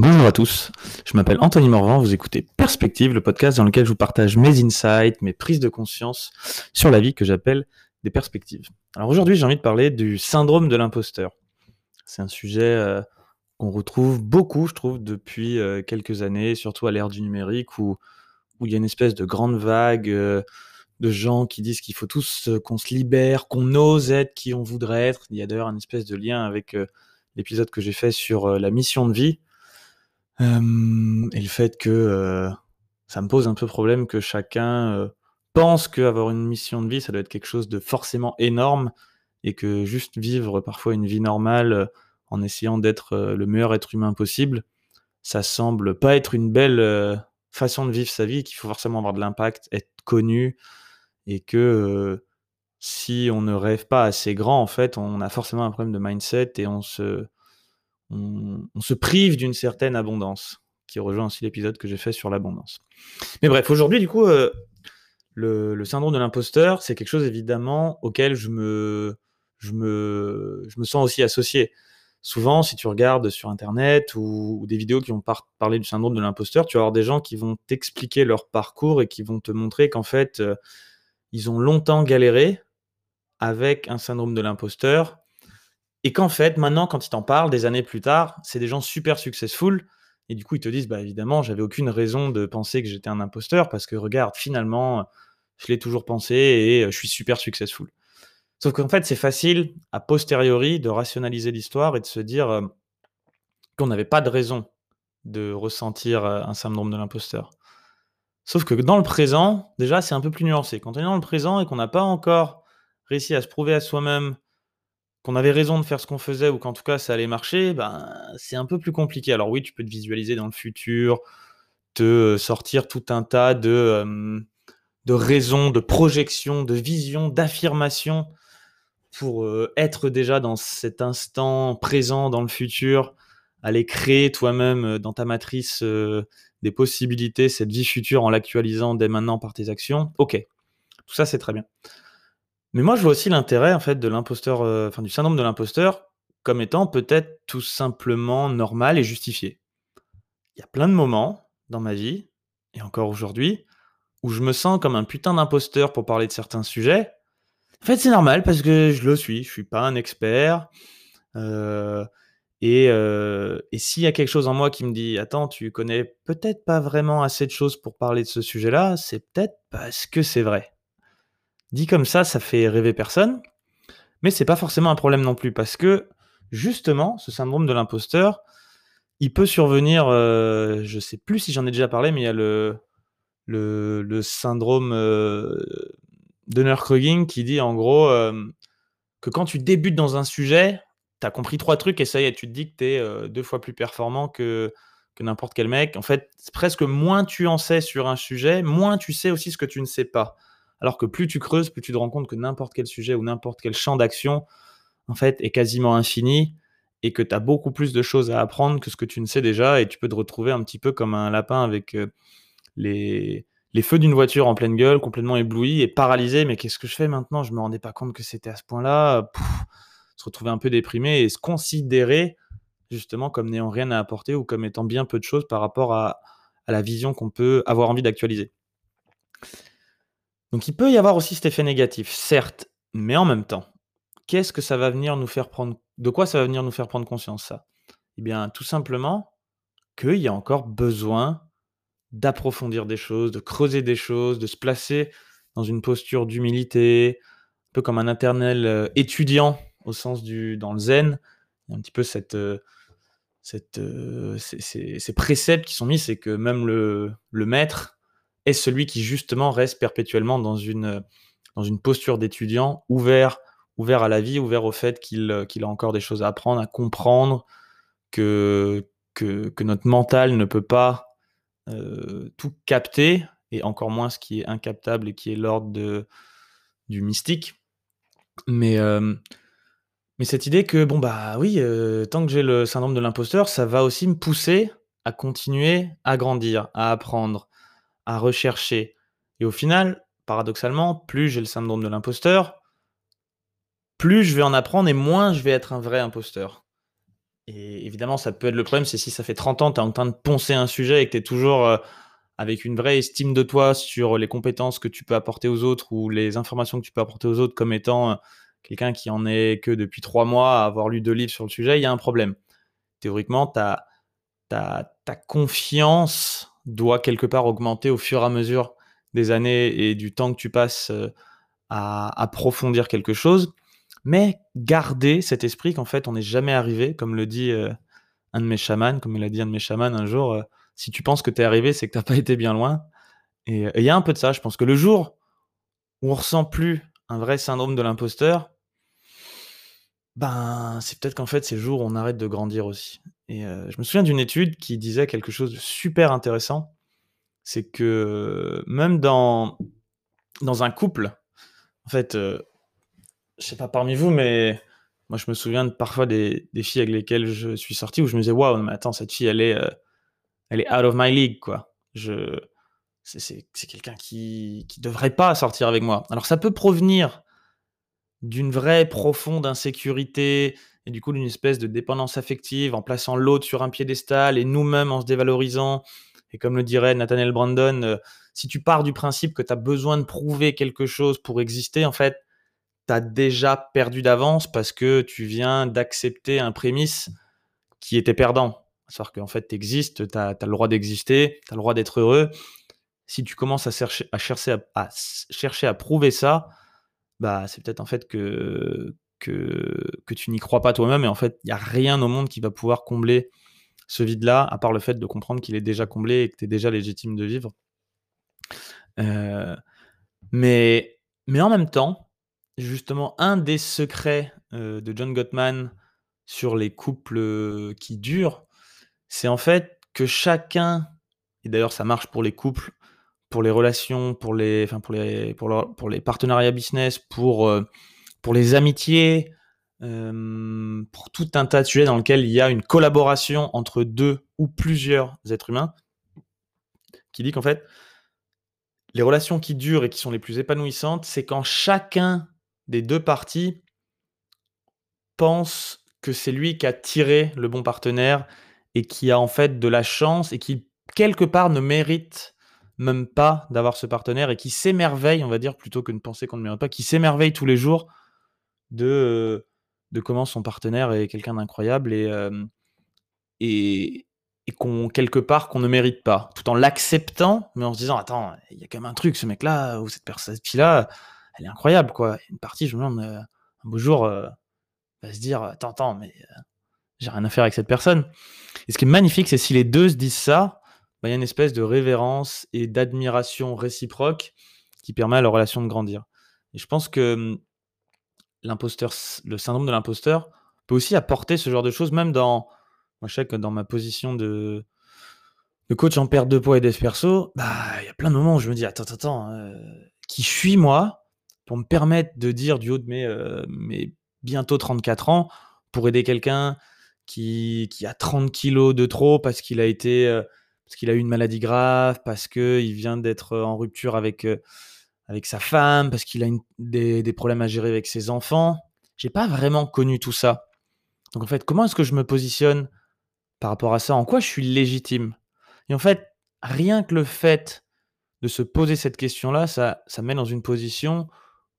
Bonjour à tous, je m'appelle Anthony Morvan, vous écoutez Perspective, le podcast dans lequel je vous partage mes insights, mes prises de conscience sur la vie que j'appelle des perspectives. Alors aujourd'hui j'ai envie de parler du syndrome de l'imposteur. C'est un sujet euh, qu'on retrouve beaucoup, je trouve, depuis euh, quelques années, surtout à l'ère du numérique, où, où il y a une espèce de grande vague euh, de gens qui disent qu'il faut tous qu'on se libère, qu'on ose être qui on voudrait être. Il y a d'ailleurs un espèce de lien avec l'épisode que j'ai fait sur la mission de vie et le fait que, ça me pose un peu problème que chacun, pense qu'avoir une mission de vie, ça doit être quelque chose de forcément énorme et que juste vivre parfois une vie normale, en essayant d'être, le meilleur être humain possible, ça semble pas être une belle, façon de vivre sa vie, qu'il faut forcément avoir de l'impact, être connu et que, si on ne rêve pas assez grand, en fait, on a forcément un problème de mindset et on se on, se prive d'une certaine abondance, qui rejoint aussi l'épisode que j'ai fait sur l'abondance. Mais bref, aujourd'hui, du coup, euh, le, syndrome de l'imposteur, c'est quelque chose évidemment auquel je me, je me, je me sens aussi associé. Souvent, si tu regardes sur Internet ou, des vidéos qui vont parler du syndrome de l'imposteur, tu vas avoir des gens qui vont t'expliquer leur parcours et qui vont te montrer qu'en fait, euh, ils ont longtemps galéré avec un syndrome de l'imposteur et qu'en fait, maintenant, quand ils t'en parlent, des années plus tard, c'est des gens super successful. Et du coup, ils te disent, bah évidemment, j'avais aucune raison de penser que j'étais un imposteur parce que regarde, finalement, je l'ai toujours pensé et je suis super successful. Sauf qu'en fait, c'est facile, a posteriori, de rationaliser l'histoire et de se dire qu'on n'avait pas de raison de ressentir un syndrome de l'imposteur. Sauf que dans le présent, déjà, c'est un peu plus nuancé. Quand on est dans le présent et qu'on n'a pas encore réussi à se prouver à soi-même qu'on avait raison de faire ce qu'on faisait ou qu'en tout cas ça allait marcher, ben, c'est un peu plus compliqué. Alors oui, tu peux te visualiser dans le futur, te sortir tout un tas de, de raisons, de projections, de visions, d'affirmations pour être déjà dans cet instant présent dans le futur, aller créer toi-même dans ta matrice des possibilités, cette vie future en l'actualisant dès maintenant par tes actions. Ok, tout ça c'est très bien. Mais moi, je vois aussi l'intérêt en fait de l'imposteur, euh, du syndrome de l'imposteur comme étant peut-être tout simplement normal et justifié. Il y a plein de moments dans ma vie, et encore aujourd'hui, où je me sens comme un putain d'imposteur pour parler de certains sujets. En fait, c'est normal parce que je le suis, je suis pas un expert. Euh, et, euh, et s'il y a quelque chose en moi qui me dit Attends, tu connais peut-être pas vraiment assez de choses pour parler de ce sujet-là, c'est peut-être parce que c'est vrai. Dit comme ça, ça fait rêver personne, mais c'est pas forcément un problème non plus parce que justement, ce syndrome de l'imposteur, il peut survenir, euh, je sais plus si j'en ai déjà parlé, mais il y a le, le, syndrome euh, de Nurkrugging qui dit en gros euh, que quand tu débutes dans un sujet, tu as compris trois trucs et ça y est, tu te dis que tu es deux fois plus performant que, que n'importe quel mec. En fait, presque moins tu en sais sur un sujet, moins tu sais aussi ce que tu ne sais pas. Alors que plus tu creuses, plus tu te rends compte que n'importe quel sujet ou n'importe quel champ d'action, en fait, est quasiment infini et que tu as beaucoup plus de choses à apprendre que ce que tu ne sais déjà et tu peux te retrouver un petit peu comme un lapin avec euh, les, feux d'une voiture en pleine gueule, complètement ébloui et paralysé. Mais qu'est-ce que je fais maintenant? Je me rendais pas compte que c'était à ce point-là. Se retrouver un peu déprimé et se considérer justement comme n'ayant rien à apporter ou comme étant bien peu de choses par rapport à la vision qu'on peut avoir envie d'actualiser. Donc il peut y avoir aussi cet effet négatif, certes, mais en même temps, qu'est-ce que ça va venir nous faire prendre de quoi ça va venir nous faire prendre conscience ça? Eh bien, tout simplement qu'il y a encore besoin d'approfondir des choses, de creuser des choses, de se placer dans une posture d'humilité, un peu comme un internel euh, étudiant au sens du dans le zen. Il y a un petit peu cette, euh, euh, ces, préceptes qui sont mis, c'est que même le, le maître est celui qui justement reste perpétuellement dans une, dans une posture d'étudiant, ouvert, ouvert à la vie, ouvert au fait qu'il a encore des choses à apprendre, à comprendre, que, que, notre mental ne peut pas euh, tout capter, et encore moins ce qui est incaptable et qui est l'ordre du mystique. Mais, euh, mais cette idée que, bon, bah oui, euh, tant que j'ai le syndrome de l'imposteur, ça va aussi me pousser à continuer à grandir, à apprendre, à rechercher. Et au final, paradoxalement, plus j'ai le syndrome de l'imposteur, plus je vais en apprendre et moins je vais être un vrai imposteur. Et évidemment, ça peut être le problème, c'est si ça fait 30 ans, tu es en train de poncer un sujet et que tu es toujours euh, avec une vraie estime de toi sur les compétences que tu peux apporter aux autres ou les informations que tu peux apporter aux autres comme étant euh, quelqu'un qui en est que depuis trois mois à avoir lu deux livres sur le sujet, il y a un problème. Théoriquement, ta, ta, ta confiance doit quelque part augmenter au fur et à mesure des années et du temps que tu passes euh, à approfondir quelque chose, mais garder cet esprit qu'en fait on n'est jamais arrivé, comme le dit euh, un de mes chamans, comme il a dit un de mes chamans un jour, euh, si tu penses que tu es arrivé, c'est que tu n'as pas été bien loin. Et il y a un peu de ça, je pense que le jour où on ressent plus un vrai syndrome de l'imposteur, ben c'est peut-être qu'en fait c'est le jour où on arrête de grandir aussi. Et je me souviens d'une étude qui disait quelque chose de super intéressant, c'est que même dans, dans un couple, en fait, je je sais pas parmi vous, mais moi je me souviens de parfois des, filles avec lesquelles je suis sorti où je me disais waouh, mais attends, cette fille elle est, elle est out of my league quoi. Je, c'est, quelqu'un qui, qui devrait pas sortir avec moi. Alors ça peut provenir d'une vraie profonde insécurité et du coup d'une espèce de dépendance affective en plaçant l'autre sur un piédestal et nous-mêmes en se dévalorisant et comme le dirait Nathaniel Brandon, euh, si tu pars du principe que tu as besoin de prouver quelque chose pour exister, en fait, tu as déjà perdu d'avance parce que tu viens d'accepter un prémisse qui était perdant. C'est-à-dire qu'en fait, tu existes, tu as, le droit d'exister, tu as le droit d'être heureux. Si tu commences à chercher à, chercher à, chercher à prouver ça, bah, c'est peut-être en fait que, que, que tu n'y crois pas toi-même et en fait, il n'y a rien au monde qui va pouvoir combler ce vide-là, à part le fait de comprendre qu'il est déjà comblé et que tu es déjà légitime de vivre. Euh, mais, mais en même temps, justement, un des secrets euh, de John Gottman sur les couples qui durent, c'est en fait que chacun, et d'ailleurs ça marche pour les couples, pour les relations, pour les, enfin pour les, pour, pour les partenariats business, pour, euh, pour les amitiés, pour tout un tas de sujets dans lesquels il y a une collaboration entre deux ou plusieurs êtres humains, qui dit qu'en fait, les relations qui durent et qui sont les plus épanouissantes, c'est quand chacun des deux parties pense que c'est lui qui a tiré le bon partenaire et qui a en fait de la chance et qui quelque part ne mérite même pas d'avoir ce partenaire et qui s'émerveille, on va dire, plutôt que de penser qu'on ne mérite pas, qui s'émerveille tous les jours de, de comment son partenaire est quelqu'un d'incroyable et, et, qu'on, quelque part, qu'on ne mérite pas, tout en l'acceptant, mais en se disant, attends, il y a quand même un truc, ce mec-là, ou cette personne, cette fille-là, elle est incroyable, quoi. Une partie, je me demande, un beau jour, va se dire, attends, attends, mais j'ai rien à faire avec cette personne. Et ce qui est magnifique, c'est si les deux se disent ça, bah, il y a une espèce de révérence et d'admiration réciproque qui permet à leur relation de grandir. Et je pense que l'imposteur, le syndrome de l'imposteur peut aussi apporter ce genre de choses, même dans, moi je sais que dans ma position de, de coach en perte de poids et d'esperso, bah il y a plein de moments où je me dis attends attends, euh, qui suis moi pour me permettre de dire du haut de mes, euh, mes bientôt 34 ans pour aider quelqu'un qui, qui, a 30 kilos de trop parce qu'il a été euh, parce qu'il a eu une maladie grave, parce qu'il vient d'être en rupture avec avec sa femme, parce qu'il a des, problèmes à gérer avec ses enfants. J'ai pas vraiment connu tout ça. Donc en fait, comment est-ce que je me positionne par rapport à ça? En quoi je suis légitime? Et en fait, rien que le fait de se poser cette question-là, ça, ça me met dans une position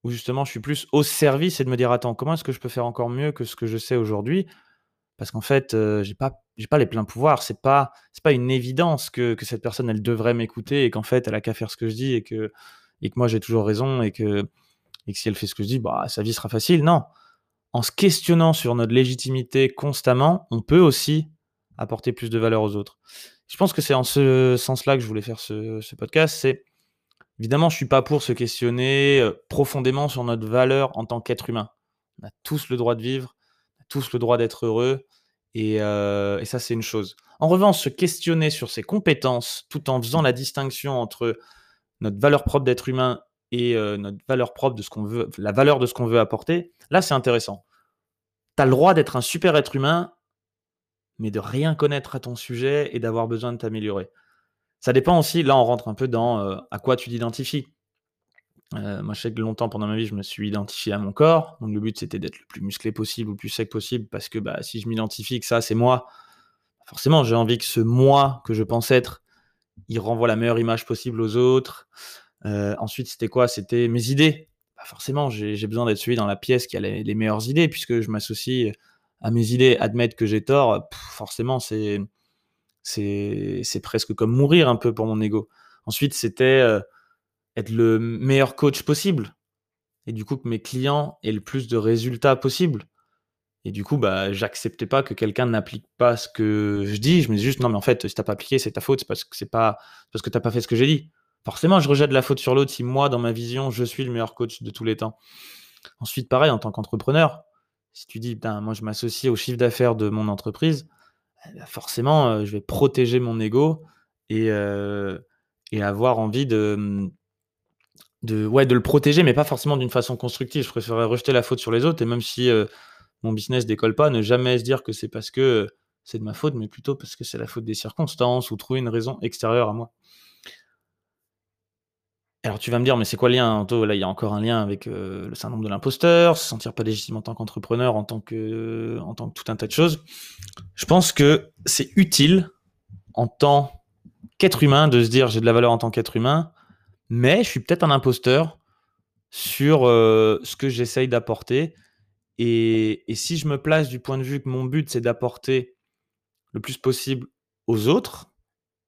où justement je suis plus au service et de me dire attends, comment est-ce que je peux faire encore mieux que ce que je sais aujourd'hui Parce qu'en fait, euh, j'ai pas j'ai pas les pleins pouvoirs. C'est pas c'est pas une évidence que, que cette personne elle devrait m'écouter et qu'en fait elle a qu'à faire ce que je dis et que et que moi j'ai toujours raison et que, et que si elle fait ce que je dis, bah, sa vie sera facile. Non. En se questionnant sur notre légitimité constamment, on peut aussi apporter plus de valeur aux autres. Je pense que c'est en ce sens-là que je voulais faire ce, ce podcast. C'est évidemment, je suis pas pour se questionner euh, profondément sur notre valeur en tant qu'être humain. On a tous le droit de vivre, tous le droit d'être heureux, et, euh, et ça c'est une chose. En revanche, se questionner sur ses compétences, tout en faisant la distinction entre notre valeur propre d'être humain et euh, notre valeur propre de ce qu'on veut, la valeur de ce qu'on veut apporter, là c'est intéressant. Tu as le droit d'être un super être humain, mais de rien connaître à ton sujet et d'avoir besoin de t'améliorer. Ça dépend aussi, là on rentre un peu dans euh, à quoi tu t'identifies. Euh, moi, je sais que longtemps pendant ma vie, je me suis identifié à mon corps. Donc, le but, c'était d'être le plus musclé possible le plus sec possible parce que bah, si je m'identifie que ça, c'est moi, forcément, j'ai envie que ce moi que je pense être, il renvoie la meilleure image possible aux autres. Euh, ensuite, c'était quoi? C'était mes idées. Bah, forcément, j'ai besoin d'être celui dans la pièce qui a les, meilleures idées puisque je m'associe à mes idées. Admettre que j'ai tort, forcément, c'est c'est presque comme mourir un peu pour mon ego. Ensuite, c'était euh, être le meilleur coach possible. Et du coup, que mes clients aient le plus de résultats possible. Et du coup, bah, j'acceptais pas que quelqu'un n'applique pas ce que je dis. Je me dis juste, non, mais en fait, si t'as pas appliqué, c'est ta faute. C'est parce que c'est pas t'as pas fait ce que j'ai dit. Forcément, je rejette la faute sur l'autre si moi, dans ma vision, je suis le meilleur coach de tous les temps. Ensuite, pareil, en tant qu'entrepreneur, si tu dis, moi, je m'associe au chiffre d'affaires de mon entreprise, eh ben, forcément, euh, je vais protéger mon ego et, euh, et avoir envie de, mmh, de, ouais, de le protéger, mais pas forcément d'une façon constructive. Je préférerais rejeter la faute sur les autres, et même si euh, mon business décolle pas, ne jamais se dire que c'est parce que c'est de ma faute, mais plutôt parce que c'est la faute des circonstances ou trouver une raison extérieure à moi. Alors tu vas me dire, mais c'est quoi le lien Anto? Là, il y a encore un lien avec euh, le syndrome de l'imposteur, se sentir pas légitime en tant qu'entrepreneur, en tant que, en tant que tout un tas de choses. Je pense que c'est utile en tant qu'être humain de se dire j'ai de la valeur en tant qu'être humain, mais je suis peut-être un imposteur sur euh, ce que j'essaye d'apporter. Et, si je me place du point de vue que mon but, c'est d'apporter le plus possible aux autres,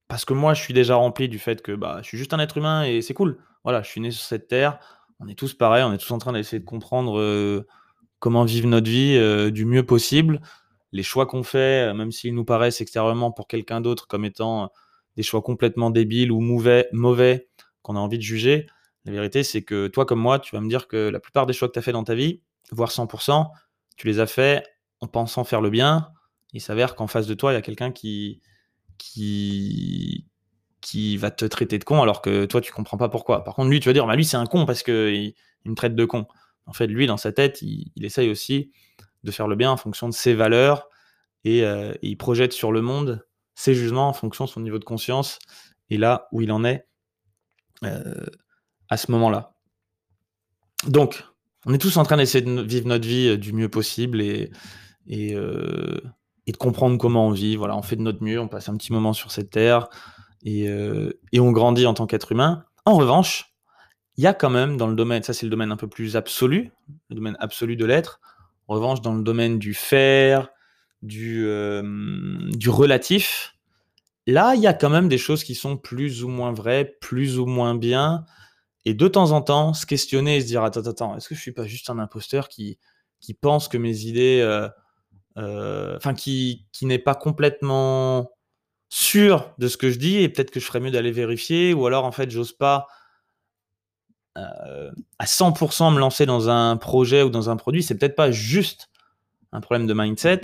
parce que moi, je suis déjà rempli du fait que bah, je suis juste un être humain et c'est cool. Voilà, je suis né sur cette terre, on est tous pareils, on est tous en train d'essayer de comprendre euh, comment vivre notre vie euh, du mieux possible. Les choix qu'on fait, même s'ils nous paraissent extérieurement pour quelqu'un d'autre comme étant des choix complètement débiles ou mauvais, mauvais qu'on a envie de juger. La vérité, c'est que toi comme moi, tu vas me dire que la plupart des choix que tu as fait dans ta vie, voire 100%, tu les as fait en pensant faire le bien. Il s'avère qu'en face de toi, il y a quelqu'un qui, qui, qui va te traiter de con alors que toi, tu comprends pas pourquoi. Par contre, lui, tu vas dire, bah, lui, c'est un con parce qu'il il me traite de con. En fait, lui, dans sa tête, il, essaye aussi de faire le bien en fonction de ses valeurs euh, et il projette sur le monde ses jugements en fonction de son niveau de conscience et là où il en est euh, à ce moment-là. Donc, on est tous en train d'essayer de vivre notre vie euh, du mieux possible et, euh, et, de comprendre comment on vit. Voilà, on fait de notre mieux, on passe un petit moment sur cette terre et, on grandit en tant qu'être humain. En revanche, il y a quand même dans le domaine, ça c'est le domaine un peu plus absolu, le domaine absolu de l'être. En revanche, dans le domaine du faire, du relatif, Là, il y a quand même des choses qui sont plus ou moins vraies, plus ou moins bien. Et de temps en temps, se questionner et se dire Attends, attends, est-ce que je suis pas juste un imposteur qui, pense que mes idées. Euh, euh, enfin, qui, qui n'est pas complètement sûr de ce que je dis et peut-être que je ferais mieux d'aller vérifier ou alors en fait, j'ose pas euh, à 100% me lancer dans un projet ou dans un produit. C'est peut-être pas juste un problème de mindset,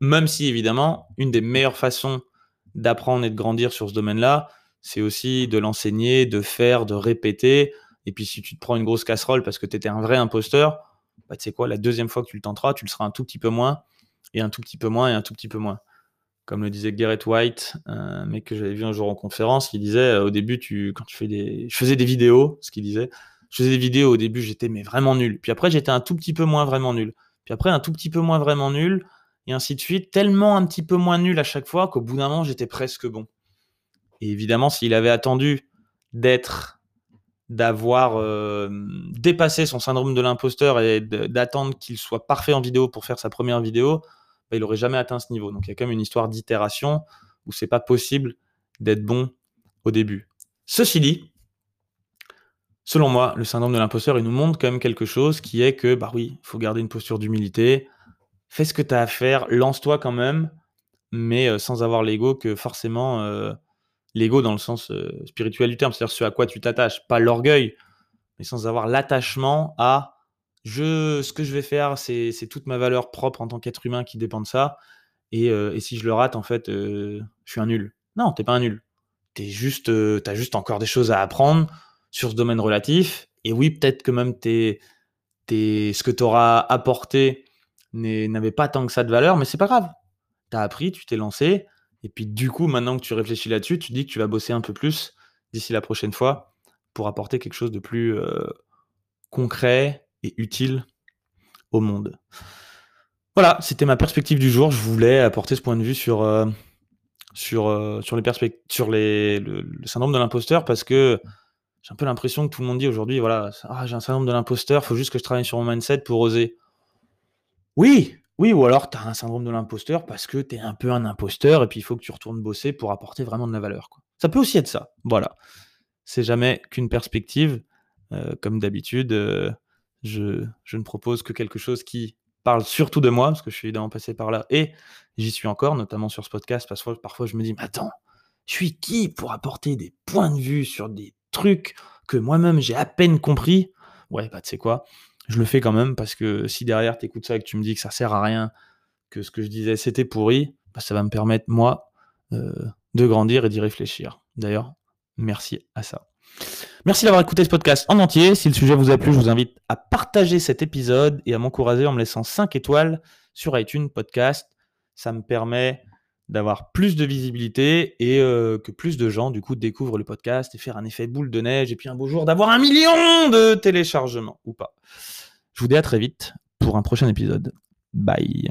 même si évidemment, une des meilleures façons d'apprendre et de grandir sur ce domaine-là, c'est aussi de l'enseigner, de faire, de répéter. Et puis si tu te prends une grosse casserole parce que tu étais un vrai imposteur, bah, tu sais quoi, la deuxième fois que tu le tenteras, tu le seras un tout petit peu moins, et un tout petit peu moins, et un tout petit peu moins. Comme le disait Garrett White, un mec que j'avais vu un jour en conférence, il disait euh, au début, tu, quand tu. Je faisais des vidéos, ce qu'il disait. Je faisais des vidéos au début, j'étais mais vraiment nul. Puis après, j'étais un tout petit peu moins vraiment nul. Puis après, un tout petit peu moins vraiment nul et ainsi de suite, tellement un petit peu moins nul à chaque fois qu'au bout d'un moment, j'étais presque bon. Et évidemment, s'il avait attendu d'être, d'avoir euh, dépassé son syndrome de l'imposteur et d'attendre qu'il soit parfait en vidéo pour faire sa première vidéo, bah, il n'aurait jamais atteint ce niveau. Donc il y a quand même une histoire d'itération où c'est pas possible d'être bon au début. Ceci dit, selon moi, le syndrome de l'imposteur, il nous montre quand même quelque chose qui est que, bah oui, il faut garder une posture d'humilité, fais ce que tu as à faire, lance-toi quand même, mais euh, sans avoir l'ego que forcément, euh, l'ego dans le sens euh, spirituel du terme, c'est-à-dire ce à quoi tu t'attaches, pas l'orgueil, mais sans avoir l'attachement à je, ce que je vais faire, c'est toute ma valeur propre en tant qu'être humain qui dépend de ça. Et, si je le rate, en fait, je suis un nul. Non, t'es pas un nul. Tu juste, as juste encore des choses à apprendre sur ce domaine relatif. Et oui, peut-être que même t'es, ce que tu auras apporté n'avait pas tant que ça de valeur, mais c'est pas grave. Tu as appris, tu t'es lancé, et puis du coup, maintenant que tu réfléchis là-dessus, tu dis que tu vas bosser un peu plus d'ici la prochaine fois pour apporter quelque chose de plus, euh, concret et utile au monde. Voilà, c'était ma perspective du jour. Je voulais apporter ce point de vue sur, euh, sur, euh, sur, les sur les, le, syndrome de l'imposteur parce que j'ai un peu l'impression que tout le monde dit aujourd'hui voilà, ah, j'ai un syndrome de l'imposteur, il faut juste que je travaille sur mon mindset pour oser. Oui, oui, ou alors tu as un syndrome de l'imposteur parce que tu es un peu un imposteur et puis il faut que tu retournes bosser pour apporter vraiment de la valeur. Ça peut aussi être ça. Voilà. C'est jamais qu'une perspective. Euh, comme d'habitude, euh, je, ne propose que quelque chose qui parle surtout de moi, parce que je suis évidemment passé par là, et j'y suis encore, notamment sur ce podcast, parce que parfois je me dis, mais attends, je suis qui pour apporter des points de vue sur des trucs que moi-même j'ai à peine compris? Ouais, bah tu sais quoi, je le fais quand même, parce que si derrière tu écoutes ça et que tu me dis que ça sert à rien, que ce que je disais c'était pourri, bah, ça va me permettre, moi, euh, de grandir et d'y réfléchir. D'ailleurs, merci à ça. Merci d'avoir écouté ce podcast en entier. Si le sujet vous a plu, je vous invite à partager cet épisode et à m'encourager en me laissant 5 étoiles sur iTunes Podcast. Ça me permet d'avoir plus de visibilité et euh, que plus de gens du coup découvrent le podcast et faire un effet boule de neige et puis un beau jour d'avoir un million de téléchargements ou pas. Je vous dis à très vite pour un prochain épisode. Bye.